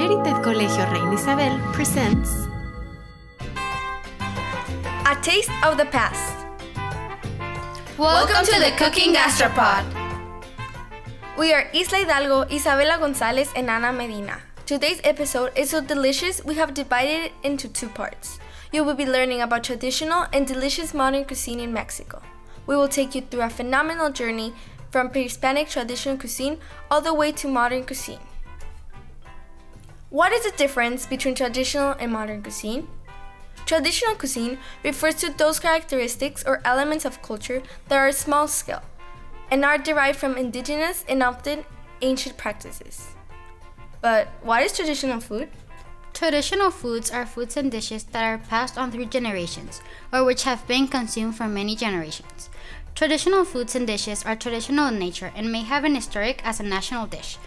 Merited Colegio Reina Isabel presents A Taste of the Past. Welcome to the Cooking Gastropod. We are Isla Hidalgo, Isabela Gonzalez, and Ana Medina. Today's episode is so delicious we have divided it into two parts. You will be learning about traditional and delicious modern cuisine in Mexico. We will take you through a phenomenal journey from pre Hispanic traditional cuisine all the way to modern cuisine. What is the difference between traditional and modern cuisine? Traditional cuisine refers to those characteristics or elements of culture that are small scale and are derived from indigenous and often ancient practices. But what is traditional food? Traditional foods are foods and dishes that are passed on through generations or which have been consumed for many generations. Traditional foods and dishes are traditional in nature and may have an historic as a national dish,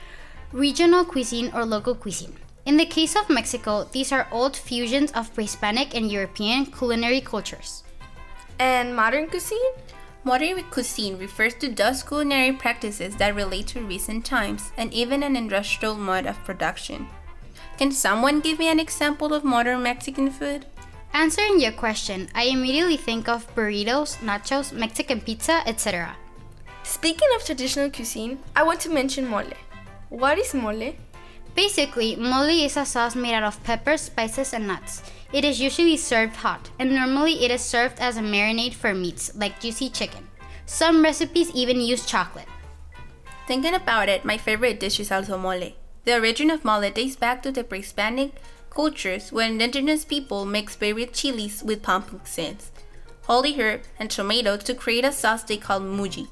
regional cuisine, or local cuisine. In the case of Mexico, these are old fusions of pre Hispanic and European culinary cultures. And modern cuisine? Modern cuisine refers to those culinary practices that relate to recent times and even an industrial mode of production. Can someone give me an example of modern Mexican food? Answering your question, I immediately think of burritos, nachos, Mexican pizza, etc. Speaking of traditional cuisine, I want to mention mole. What is mole? Basically, mole is a sauce made out of peppers, spices, and nuts. It is usually served hot, and normally it is served as a marinade for meats, like juicy chicken. Some recipes even use chocolate. Thinking about it, my favorite dish is also mole. The origin of mole dates back to the pre-Hispanic cultures when indigenous people mixed various chilies with pumpkin seeds, holy herb, and tomato to create a sauce they called muji.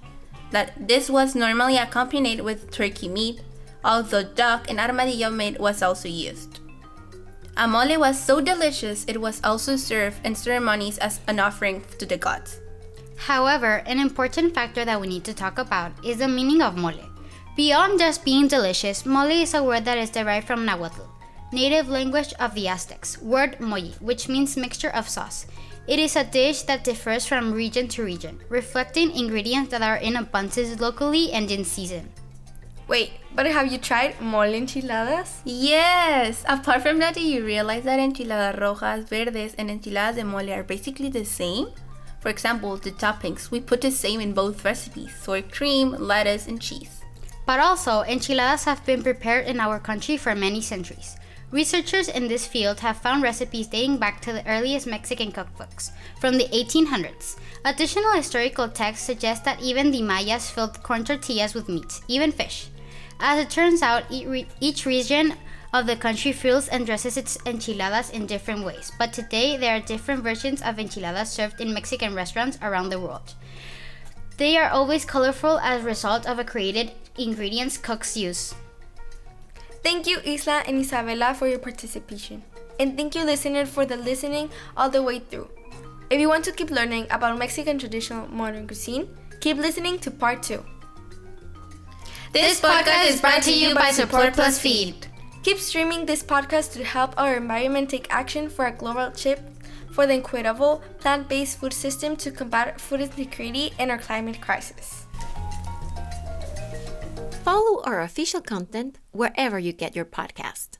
That this was normally accompanied with turkey meat, although duck and armadillo meat was also used. Amole was so delicious it was also served in ceremonies as an offering to the gods. However, an important factor that we need to talk about is the meaning of mole. Beyond just being delicious, mole is a word that is derived from Nahuatl, native language of the Aztecs, word moyi, which means mixture of sauce. It is a dish that differs from region to region, reflecting ingredients that are in abundance locally and in season. Wait, but have you tried mole enchiladas? Yes! Apart from that, do you realize that enchiladas rojas, verdes, and enchiladas de mole are basically the same? For example, the toppings, we put the same in both recipes sour cream, lettuce, and cheese. But also, enchiladas have been prepared in our country for many centuries. Researchers in this field have found recipes dating back to the earliest Mexican cookbooks, from the 1800s. Additional historical texts suggest that even the Mayas filled corn tortillas with meat, even fish. As it turns out, each region of the country fills and dresses its enchiladas in different ways, but today there are different versions of enchiladas served in Mexican restaurants around the world. They are always colorful as a result of a created ingredients cooks use. Thank you, Isla and Isabela, for your participation. And thank you, listener, for the listening all the way through. If you want to keep learning about Mexican traditional modern cuisine, keep listening to part two. This podcast is brought to you by Support Plus Feed. Keep streaming this podcast to help our environment take action for a global shift for the equitable plant based food system to combat food insecurity and our climate crisis. Follow our official content wherever you get your podcast.